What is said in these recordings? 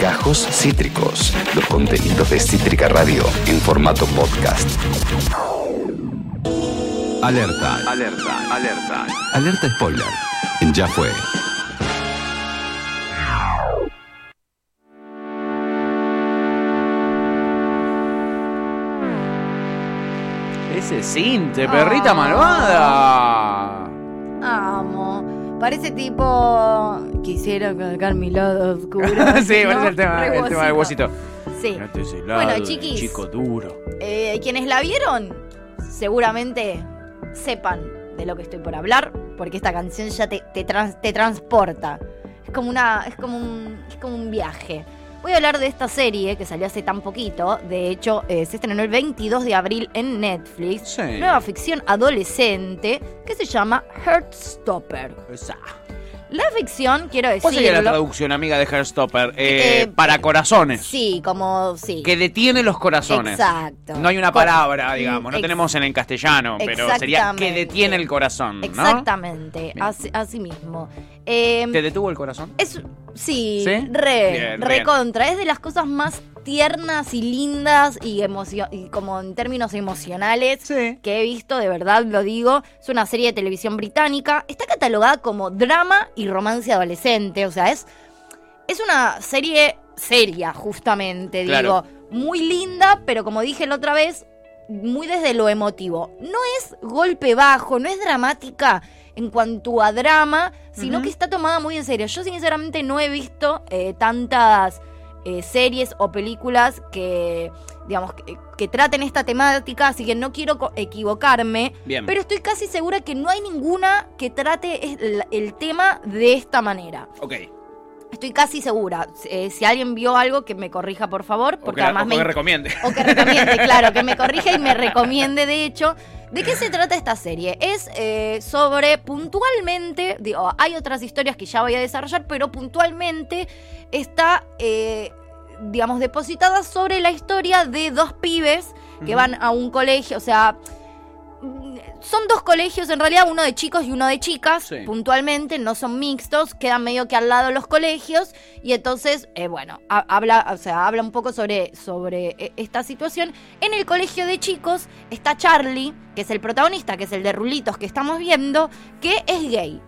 Gajos Cítricos, los contenidos de Cítrica Radio en formato podcast. Alerta, alerta, alerta. Alerta spoiler. Ya fue. Ese cinte, perrita Ah. malvada. Amo. Parece tipo. Quisiera colocar mi lado oscuro. sí, ¿no? parece el tema, el tema del huesito. Sí. Helado, Bueno, chiquis. Chico duro. Eh, quienes la vieron, seguramente sepan de lo que estoy por hablar, porque esta canción ya te, te, trans- te transporta. Es como una. Es como un. Es como un viaje. Voy a hablar de esta serie que salió hace tan poquito. De hecho, eh, se estrenó el 22 de abril en Netflix. Sí. Nueva ficción adolescente que se llama Heartstopper. Esa. La ficción, quiero decirlo. ¿Cuál sería la traducción, amiga, de Heartstopper? Eh, Eh, para corazones. Sí, como. Sí. Que detiene los corazones. Exacto. No hay una palabra, digamos. No tenemos en el castellano, pero sería que detiene el corazón, ¿no? Exactamente, así, así mismo. Eh, ¿Te detuvo el corazón? es, sí, ¿Sí? re, Bien, re bien. contra. Es de las cosas más tiernas y lindas y, y como en términos emocionales Sí. que he visto, de verdad lo digo. Es una serie de televisión británica. Está catalogada como drama y romance adolescente. O sea, es, es una serie seria, justamente, Claro. digo. Muy linda, pero como dije la otra vez, muy desde lo emotivo. No es golpe bajo, no es dramática en cuanto a drama, sino que está tomada muy en serio. Yo sinceramente no he visto eh, tantas eh, series o películas que, digamos, que, que traten esta temática, así que no quiero equivocarme, Bien. pero estoy casi segura que no hay ninguna que trate el, el tema de esta manera. Ok. Estoy casi segura. Eh, si alguien vio algo, que me corrija, por favor, O porque que, además o me que recomiende. o que recomiende, claro, que me corrija y me recomiende, de hecho. ¿De qué se trata esta serie? Es eh, sobre puntualmente, digo, hay otras historias que ya voy a desarrollar, pero puntualmente está, eh, digamos, depositada sobre la historia de dos pibes que van a un colegio, o sea, son dos colegios en realidad, uno de chicos y uno de chicas, Sí. puntualmente, no son mixtos, quedan medio que al lado los colegios y entonces, eh, bueno, ha- habla, o sea, habla un poco sobre, sobre eh, esta situación. En el colegio de chicos está Charlie, que es el protagonista, que es el de Rulitos que estamos viendo, que es gay.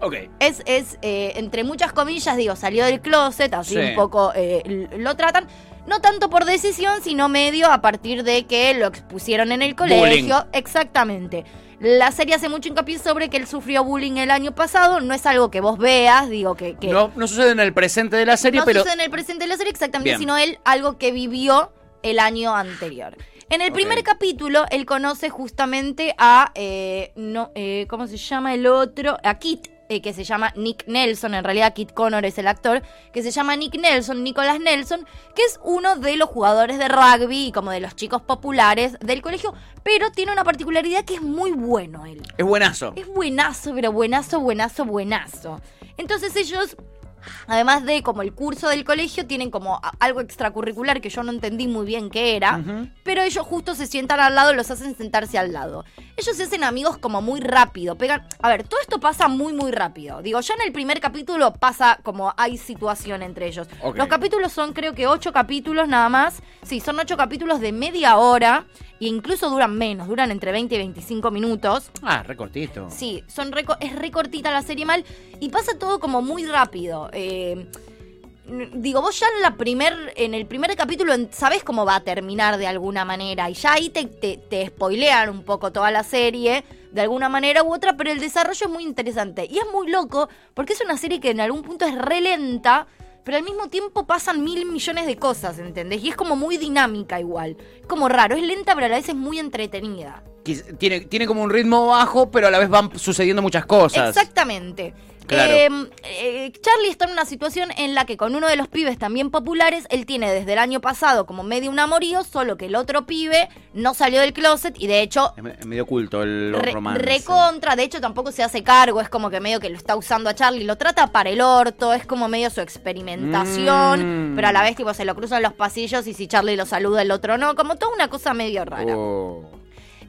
Ok. Es, es eh, entre muchas comillas, digo, salió del closet, así Sí. un poco eh, lo tratan. No tanto por decisión, sino medio a partir de que lo expusieron en el colegio. Exactamente. La serie hace mucho hincapié sobre que él sufrió bullying el año pasado. No es algo que vos veas, digo que. que No, no sucede en el presente de la serie, no pero. sucede en el presente de la serie exactamente, Bien. sino él algo que vivió el año anterior. En el primer capítulo, él conoce justamente a, eh, no, eh, ¿cómo se llama el otro? A Kit, eh, que se llama Nick Nelson, en realidad Kit Connor es el actor, que se llama Nick Nelson, Nicholas Nelson, que es uno de los jugadores de rugby y como de los chicos populares del colegio, pero tiene una particularidad que es muy bueno él. Es buenazo. Es buenazo, pero buenazo, buenazo, buezo. Entonces ellos, además de como el curso del colegio, tienen como algo extracurricular que yo no entendí muy bien qué era, pero ellos justo se sientan al lado, los hacen sentarse al lado. Ellos se hacen amigos como muy rápido, pegan... A ver, todo esto pasa muy, muy rápido. Digo, ya en el primer capítulo pasa como hay situación entre ellos. Los capítulos son creo que ocho capítulos nada más. Sí, son ocho capítulos de media hora e incluso duran menos, duran entre 20 y 25 minutos. Ah, recortito. Sí, son reco- es recortita la serie mal y pasa todo como muy rápido. Eh, digo, vos ya en, la primer, en el primer capítulo sabés cómo va a terminar de alguna manera y ya ahí te, te, te spoilean un poco toda la serie de alguna manera u otra, pero el desarrollo es muy interesante y es muy loco porque es una serie que en algún punto es re lenta. Pero al mismo tiempo pasan mil millones de cosas, ¿entendés? Y es como muy dinámica igual. Es como raro, es lenta, pero a la vez es muy entretenida. Tiene, tiene como un ritmo bajo, pero a la vez van sucediendo muchas cosas. Exactamente. Claro. Eh, eh, Charlie está en una situación en la que con uno de los pibes también populares, él tiene desde el año pasado como medio un amorío, solo que el otro pibe no salió del closet y de hecho Es me- es medio oculto el re- romance. recontra, de hecho tampoco se hace cargo, es como que medio que lo está usando a Charlie, lo trata para el orto, es como medio su experimentación, Mm. pero a la vez tipo se lo cruzan los pasillos y si Charlie lo saluda el otro no, como toda una cosa medio rara. Oh.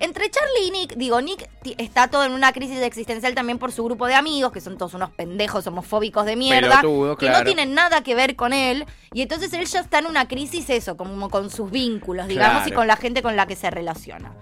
Entre Charlie y Nick, digo, Nick está todo en una crisis existencial también por su grupo de amigos, que son todos unos pendejos homofóbicos de mierda, que no tienen nada que ver con él. Y entonces él ya está en una crisis, eso, como con sus vínculos, digamos, y con la gente con la que se relaciona.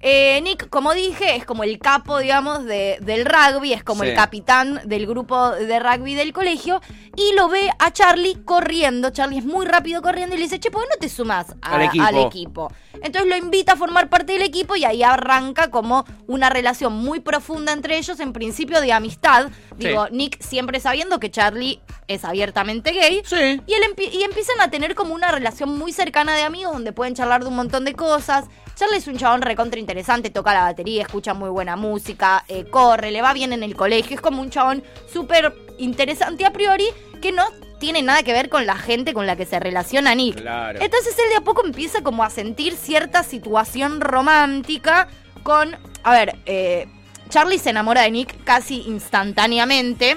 Eh, Nick, como dije, es como el capo, digamos, de- del rugby, es como Sí. el capitán del grupo de rugby del colegio, y lo ve a Charlie corriendo. Charlie es muy rápido corriendo y le dice, che, ¿por qué no te sumas a- Al equipo. al equipo? Entonces lo invita a formar parte del equipo y ahí arranca como una relación muy profunda entre ellos, en principio de amistad. Digo, Nick siempre sabiendo que Charlie es abiertamente gay. Sí. Y, él y empiezan a tener como una relación muy cercana de amigos donde pueden charlar de un montón de cosas. Charlie es un chabón recontra interesante, toca la batería, escucha muy buena música, eh, corre, le va bien en el colegio. Es como un chabón súper interesante a priori que no tiene nada que ver con la gente con la que se relaciona Nick. Claro. Entonces él de a poco empieza como a sentir cierta situación romántica con... A ver, eh, Charlie se enamora de Nick casi instantáneamente.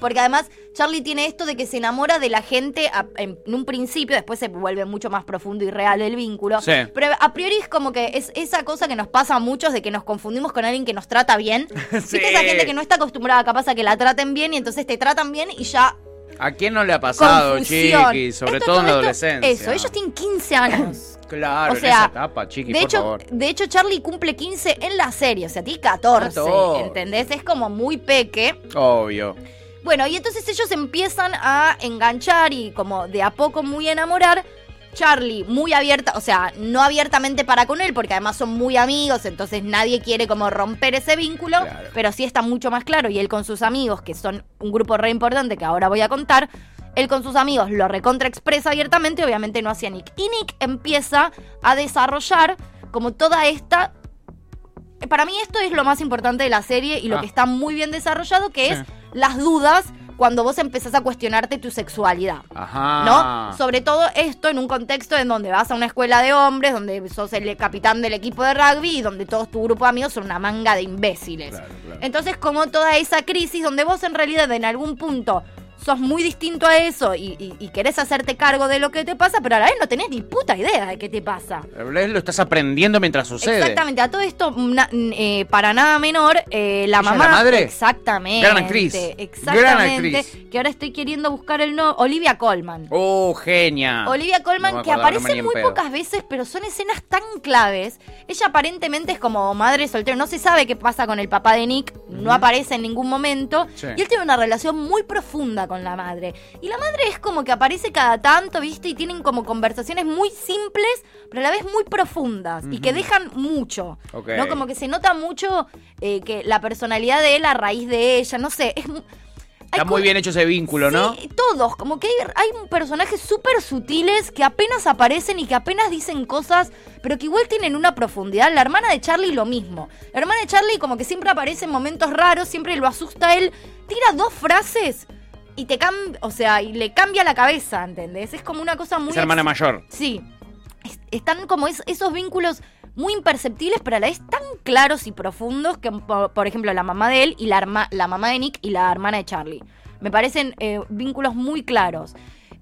Porque además Charlie tiene esto de que se enamora de la gente a- en, en un principio, después se vuelve mucho más profundo y real el vínculo. Sí. Pero a priori es como que es esa cosa que nos pasa a muchos de que nos confundimos con alguien que nos trata bien. Sí. ¿Viste esa gente que no está acostumbrada capaz a que la traten bien y entonces te tratan bien y ya ¿A quién no le ha pasado, confusión. chiqui? Sobre Esto- todo en la adolescencia. Eso, ellos tienen 15 años. Claro, o en sea, esa etapa, chiqui, de por hecho, favor. de hecho, Charlie cumple 15 en la serie, o sea, tiene 14, 14. ¿entendés? Es como muy peque. Obvio. Bueno, y entonces ellos empiezan a enganchar y como de a poco muy enamorar. Charlie muy abierta, o sea, no abiertamente para con él, porque además son muy amigos, entonces nadie quiere como romper ese vínculo, Claro. pero sí está mucho más claro, y él con sus amigos, que son un grupo re importante que ahora voy a contar, él con sus amigos lo recontra expresa abiertamente, obviamente no hacia Nick. Y Nick empieza a desarrollar como toda esta... Para mí esto es lo más importante de la serie y lo Ah. que está muy bien desarrollado, que Sí. es las dudas cuando vos empezás a cuestionarte tu sexualidad. Ajá. ¿No? Sobre todo esto en un contexto en donde vas a una escuela de hombres, donde sos el capitán del equipo de rugby y donde todo tu grupo de amigos son una manga de imbéciles. Claro, claro. Entonces, como toda esa crisis donde vos en realidad en algún punto sos muy distinto a eso y, y- y querés hacerte cargo de lo que te pasa, pero a la vez no tenés ni puta idea de qué te pasa. Lo estás aprendiendo mientras sucede. Exactamente, a todo esto, na- eh, para nada menor, eh, la ¿Ella mamá. la madre? Exactamente. Gran actriz. Exactamente. Gran actriz. Que ahora estoy queriendo buscar el no. Olivia Colman. Oh, genia. Olivia Colman, No que aparece muy pocas veces, pero son escenas tan claves. Ella aparentemente es como madre soltera, no se sabe qué pasa con el papá de Nick, no aparece en ningún momento. Sí. Y él tiene una relación muy profunda con la madre. Y la madre es como que aparece cada tanto, ¿viste? Y tienen como conversaciones muy simples, pero a la vez muy profundas y que dejan mucho. Ok. ¿No? Como que se nota mucho eh, que la personalidad de él a raíz de ella, no sé, es Está muy bien hecho ese vínculo, ¿no? Todos, como que hay, hay personajes súper sutiles que apenas aparecen y que apenas dicen cosas, pero que igual tienen una profundidad. La hermana de Charlie lo mismo. La hermana de Charlie como que siempre aparece en momentos raros, siempre lo asusta a él, tira dos frases y te cambia, o sea, y le cambia la cabeza, ¿entendés? Es como una cosa muy... Esa hermana mayor. Sí. Es- están como es- esos vínculos muy imperceptibles, pero a la vez tan claros y profundos que, por, por ejemplo, la mamá de él y la, la mamá de Nick y la hermana de Charlie. Me parecen eh, vínculos muy claros.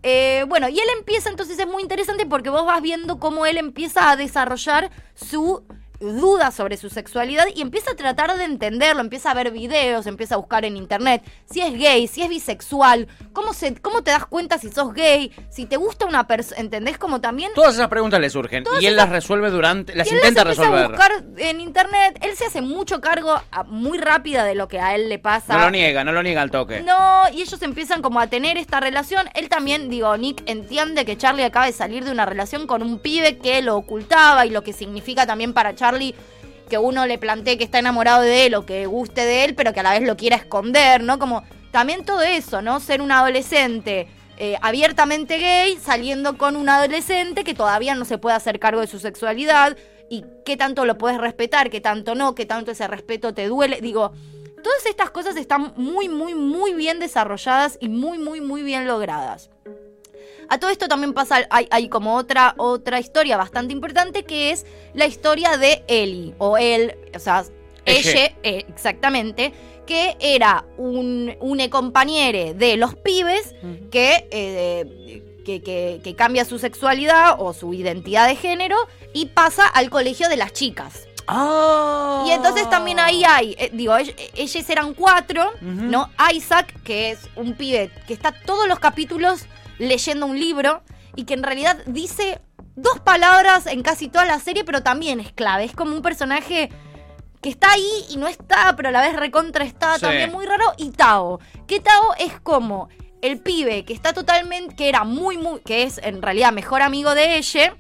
Eh, bueno, y él empieza, entonces es muy interesante porque vos vas viendo cómo él empieza a desarrollar su duda sobre su sexualidad y empieza a tratar de entenderlo, empieza a ver videos, empieza a buscar en internet si es gay, si es bisexual, cómo, se, cómo te das cuenta si sos gay, si te gusta una persona, ¿entendés? Como también... Todas esas preguntas le surgen y él las resuelve durante, las Y él intenta las resolver. a buscar en internet, él se hace mucho cargo a- muy rápida de lo que a él le pasa. No lo niega, no lo niega al toque. No, y ellos empiezan como a tener esta relación. Él también, digo, Nick entiende que Charlie acaba de salir de una relación con un pibe que lo ocultaba y lo que significa también para Charlie que uno le plantee que está enamorado de él o que guste de él, pero que a la vez lo quiera esconder, ¿no? Como también todo eso, ¿no? Ser un adolescente eh, abiertamente gay, saliendo con un adolescente que todavía no se puede hacer cargo de su sexualidad y qué tanto lo puedes respetar, qué tanto no, qué tanto ese respeto te duele. Digo, Todas estas cosas están muy, muy, muy bien desarrolladas y muy, muy, muy bien logradas. A todo esto también pasa, hay, hay como otra, otra historia bastante importante que es la historia de Ellie, o él, o sea, Ella. eh, exactamente, que era un, un compañero de los pibes que, eh, que, que- que cambia su sexualidad o su identidad de género y pasa al colegio de las chicas. Ah. Y entonces también ahí hay, eh, digo, ell- ellos eran cuatro, ¿no? Isaac, que es un pibe que está todos los capítulos leyendo un libro y que en realidad dice dos palabras en casi toda la serie, pero también es clave. Es como un personaje que está ahí y no está, pero a la vez recontra está, Sí. también muy raro. Y Tao, que Tao es como el pibe que está totalmente, que era muy, muy, que es en realidad mejor amigo de ella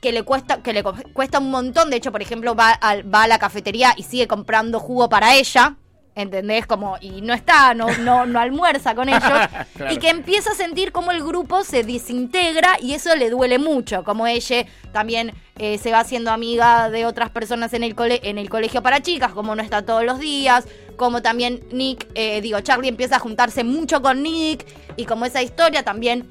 que le cuesta que le cuesta un montón. De hecho, por ejemplo, va, al- va a la cafetería y sigue comprando jugo para ella. ¿Entendés? Como, y no está, no, no, no almuerza con ellos. Claro. Y que empieza a sentir como el grupo se desintegra y eso le duele mucho. Como ella también eh, se va haciendo amiga de otras personas en el, cole- en el colegio para chicas, como no está todos los días. Como también Nick, eh, digo, Charlie empieza a juntarse mucho con Nick. Y como esa historia también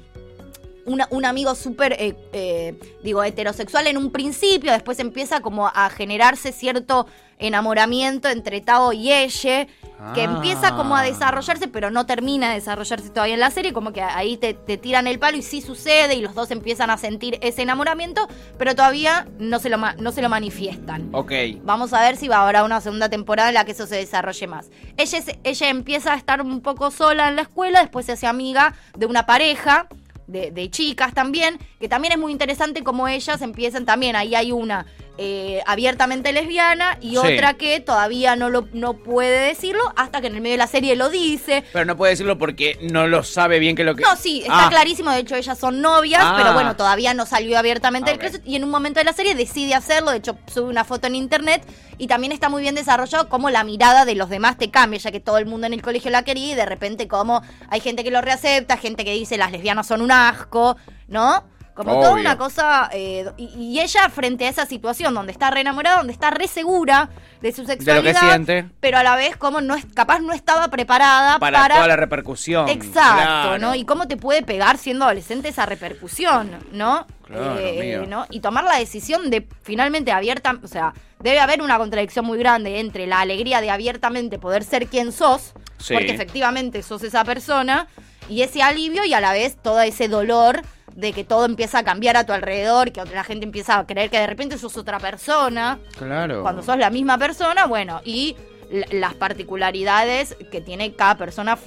una- un amigo súper, eh, eh, digo, heterosexual en un principio, después empieza como a generarse cierto enamoramiento entre Tao y ella, que Ah. empieza como a desarrollarse, pero no termina de desarrollarse todavía en la serie, como que ahí te, te tiran el palo y sí sucede y los dos empiezan a sentir ese enamoramiento, pero todavía no se lo, no se lo manifiestan. Ok. Vamos a ver si va a haber una segunda temporada en la que eso se desarrolle más. Ella, ella empieza a estar un poco sola en la escuela, después se hace amiga de una pareja, de, de chicas también, que también es muy interesante como ellas empiezan también, ahí hay una eh, abiertamente lesbiana y Sí. otra que todavía no, lo, no puede decirlo hasta que en el medio de la serie lo dice. Pero no puede decirlo porque no lo sabe bien que lo que. No, sí, está Ah, clarísimo. De hecho, ellas son novias, Ah. pero bueno, todavía no salió abiertamente Ah, el closet. Y en un momento de la serie decide hacerlo. De hecho, sube una foto en internet. Y también está muy bien desarrollado cómo la mirada de los demás te cambia, ya que todo el mundo en el colegio la quería. Y de repente, como hay gente que lo reacepta, gente que dice las lesbianas son un asco, ¿no? Como toda una cosa. eh, y, y ella, frente a esa situación donde está re enamorada, donde está re segura de su De lo sexualidad. que siente. Pero a la vez, como no es, capaz no estaba preparada Para, para toda la repercusión. Exacto, Claro. ¿no? Y cómo te puede pegar siendo adolescente esa repercusión, ¿no? Claro. ¿no? Y tomar la decisión de finalmente abierta, o sea, debe haber una contradicción muy grande entre la alegría de abiertamente poder ser quien sos, Sí. porque efectivamente sos esa persona, y ese alivio y a la vez todo ese dolor de que todo empieza a cambiar a tu alrededor, que la gente empieza a creer que de repente sos otra persona Claro. cuando sos la misma persona, bueno, y la- las particularidades que tiene cada persona,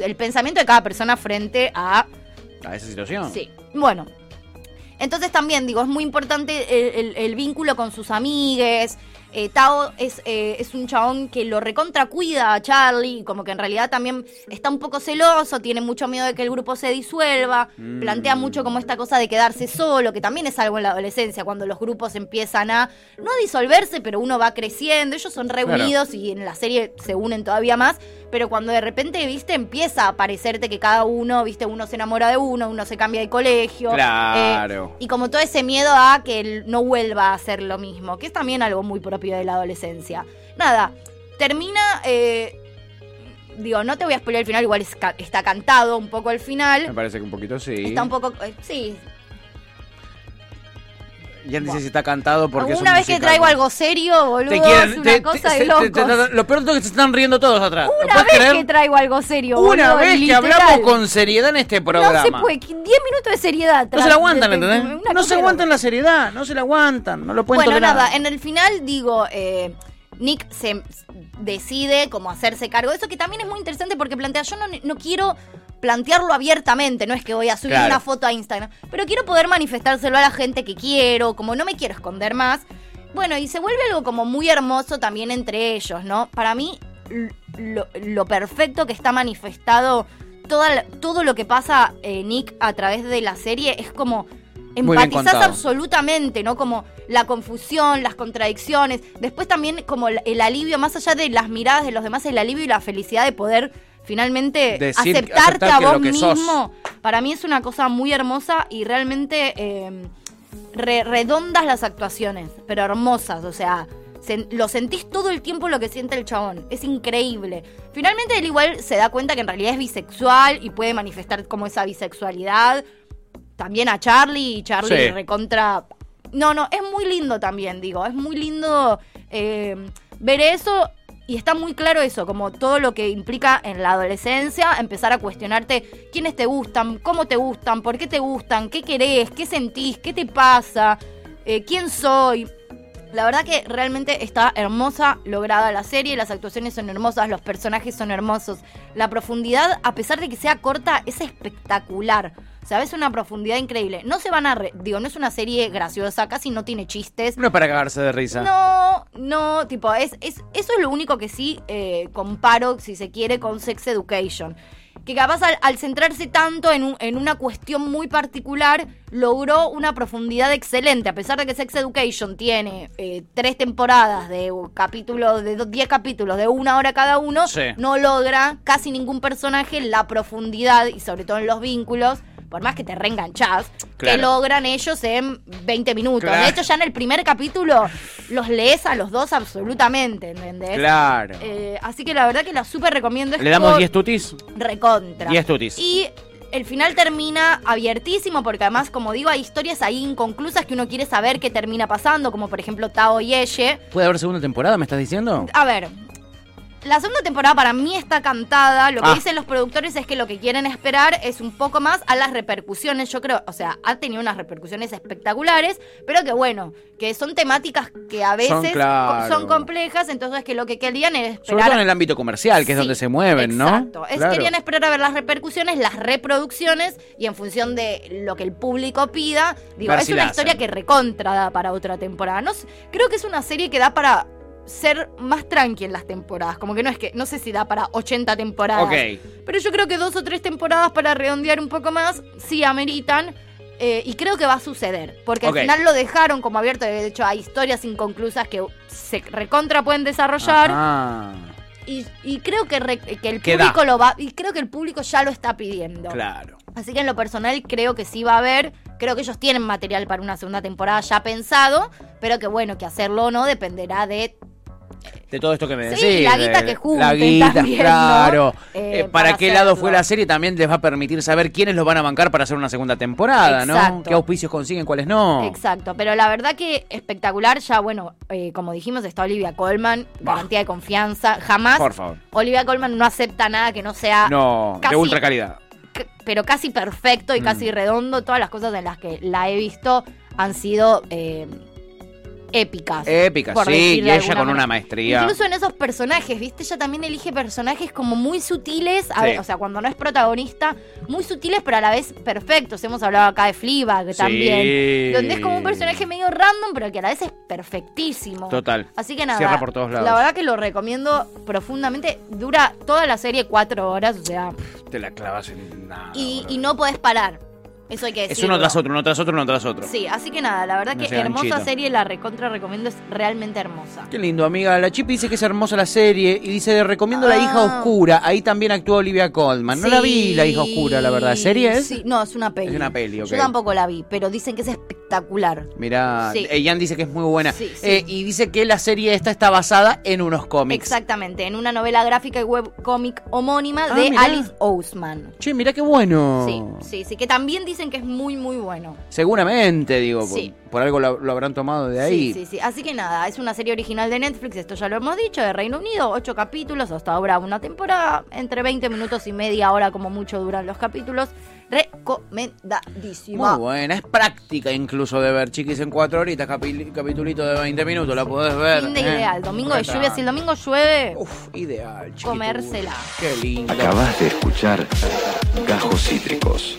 el pensamiento de cada persona frente a... A esa situación. Sí, bueno. Entonces también, digo, es muy importante el, el- el vínculo con sus amigues. Eh, Tao es, eh, es un chabón que lo recontra cuida a Charlie, como que en realidad también está un poco celoso, tiene mucho miedo de que el grupo se disuelva, plantea mucho como esta cosa de quedarse solo, que también es algo en la adolescencia, cuando los grupos empiezan a no a disolverse, pero uno va creciendo, ellos son reunidos y en la serie se unen todavía más, pero cuando de repente, viste, empieza a parecerte que cada uno, viste, uno se enamora de uno, uno se cambia de colegio. Claro. eh, y como todo ese miedo a que él no vuelva a hacer lo mismo, que es también algo muy propio de la adolescencia. Nada, termina. eh, digo, no te voy a spoiler el final, igual está cantado un poco el Me final. parece que un poquito sí. Está un poco. eh, sí. Ya dice si está cantado porque Una vez que traigo algo serio, boludo, Te es una te- cosa te- de locos. lo peor es que se están riendo todos atrás. ¿Lo Una vez creer? que traigo algo serio, Una boludo, vez que hablamos con seriedad en este programa. No se puede, 10 minutos de seriedad. No se la aguantan, de- ¿entendés? una No se aguantan la seriedad, no se la aguantan, no lo pueden Bueno, tolerar. nada, en el final digo, eh, Nick se decide como hacerse cargo de eso, que también es muy interesante porque plantea, yo no, no quiero plantearlo abiertamente, no es que voy a subir Claro. una foto a Instagram, pero quiero poder manifestárselo a la gente que quiero, como no me quiero esconder más. Bueno, y se vuelve algo como muy hermoso también entre ellos, ¿no? Para mí, lo, lo perfecto que está manifestado, toda todo lo que pasa eh, Nick a través de la serie es como empatizás absolutamente, ¿no? Como la confusión, las contradicciones, después también como el, el alivio, más allá de las miradas de los demás, el alivio y la felicidad de poder finalmente Decir- aceptarte aceptar a vos sos. mismo. Para mí es una cosa muy hermosa y realmente eh, re- redondas las actuaciones, pero hermosas, o sea, lo sentís todo el tiempo lo que siente el chabón, es increíble. Finalmente él igual se da cuenta que en realidad es bisexual y puede manifestar como esa bisexualidad. También a Charlie y Charlie Sí. recontra... No, no, es muy lindo también, digo, es muy lindo eh, ver eso y está muy claro eso, como todo lo que implica en la adolescencia, empezar a cuestionarte quiénes te gustan, cómo te gustan, por qué te gustan, qué querés, qué sentís, qué te pasa, eh, quién soy. La verdad que realmente está hermosa, lograda la serie, las actuaciones son hermosas, los personajes son hermosos. La profundidad, a pesar de que sea corta, es espectacular. O sea, es una profundidad increíble. No se van a... re- digo, no es una serie graciosa, casi no tiene chistes. No es para cagarse de risa. No, no, tipo, es, es, eso es lo único que sí eh, comparo, si se quiere, con Sex Education. Que capaz al, al centrarse tanto en, un- en una cuestión muy particular, logró una profundidad excelente. A pesar de que Sex Education tiene eh, tres temporadas de capítulos, de do- 10 capítulos de una hora cada uno, Sí. no logra casi ningún personaje la profundidad y sobre todo en los vínculos. Por más que te reenganchás, que Claro. logran ellos en 20 minutos. Claro. De hecho, ya en el primer capítulo los lees a los dos absolutamente, ¿entendés? Claro. Eh, así que la verdad que la súper recomiendo. Es ¿Le damos por- 10 tutis? Recontra. 10 tutis. Y el final termina abiertísimo porque además, como digo, hay historias ahí inconclusas que uno quiere saber qué termina pasando, como por ejemplo Tao y Eye. ¿Puede haber segunda temporada, me estás diciendo? A ver, la segunda temporada para mí está cantada. Lo que Ah. dicen los productores es que lo que quieren esperar es un poco más a las repercusiones. Yo creo, o sea, ha tenido unas repercusiones espectaculares, pero que bueno, que son temáticas que a veces claro. son complejas, entonces que lo que querían es esperar. Sobre todo en el ámbito comercial, que es donde se mueven, ¿no? Exacto. Es, Claro. Querían esperar a ver las repercusiones, las reproducciones y en función de lo que el público pida. Digo, es una historia que recontra da para otra temporada. No creo que es una serie que da para ser más tranqui en las temporadas. Como que no es que, no sé si da para 80 temporadas. Ok. Pero yo creo que dos o tres temporadas para redondear un poco más sí ameritan. eh, y creo que va a suceder. Porque al final lo dejaron como abierto. De hecho, hay historias inconclusas que se recontra pueden desarrollar. Ajá. Y, y creo que, re- que el público lo va. Y creo que el público ya lo está pidiendo. Claro. Así que en lo personal creo que sí va a haber. Creo que ellos tienen material para una segunda temporada ya pensado. Pero que bueno, que hacerlo o no dependerá de. De todo esto que me Sí, decís. la guita que junten La guita, claro. Eh, Eh, para, para qué lado fue la serie también les va a permitir saber quiénes los van a bancar para hacer una segunda temporada, ¿no? ¿Qué auspicios consiguen, cuáles no? Exacto. Pero la verdad que espectacular. Ya, bueno, eh, como dijimos, está Olivia Colman. Bah. Garantía de confianza. Jamás. Por favor. Olivia Colman no acepta nada que no sea. No, casi- de ultra calidad. pero casi perfecto y Mm. casi redondo. Todas las cosas en las que la he visto han sido eh, épicas. Épicas, por sí, y ella con una maestría. Incluso en esos personajes, ¿viste? Ella también elige personajes como muy sutiles, a Sí. ver, o sea, cuando no es protagonista, muy sutiles pero a la vez perfectos. Hemos hablado acá de Fleabag Sí. también, donde es como un personaje medio random, pero que a la vez es perfectísimo. Total. Así que nada, Cierra por todos lados. la verdad que lo recomiendo profundamente. Dura toda la serie cuatro horas, o sea, Te la clavas en nada. y, y no podés parar. Eso hay que Es decirlo. uno tras otro, uno tras otro, uno tras otro. Sí, así que nada, la verdad No que hermosa ganchito. serie, la recontra recomiendo, es realmente hermosa. Qué lindo, amiga. La Chipi dice que es hermosa la serie y dice, recomiendo La hija Ah. oscura. Ahí también actúa Olivia Colman. No la vi, La hija oscura, la verdad. ¿Serie es? Sí, no, es una peli. Es una peli, ok. Yo tampoco la vi, pero dicen que es espectacular. Mirá, Sí. eh, Jan dice que es muy buena. Sí. Eh, y dice que la serie esta está basada en unos cómics. Exactamente, en una novela gráfica y webcómic homónima Ah, de mirá. Alice Ousman. Che, mirá qué bueno. Sí, sí, sí, que también dicen que es muy, muy bueno. Seguramente, digo, por- Sí. por, algo lo, lo habrán tomado de ahí. Sí, sí, sí. Así que nada, es una serie original de Netflix, esto ya lo hemos dicho, de Reino Unido, ocho capítulos, hasta ahora una temporada, entre 20 minutos y media hora como mucho duran los capítulos. Recomendadísima. Muy buena, es práctica incluso de ver, chiquis, en cuatro horitas, capi- capitulito de 20 minutos, la podés ver. Fin de ¿eh? ideal, domingo de lluvia, si el domingo llueve, Uf, ideal, chiquitu. Comérsela. Qué lindo. Acabas de escuchar Gajos Cítricos.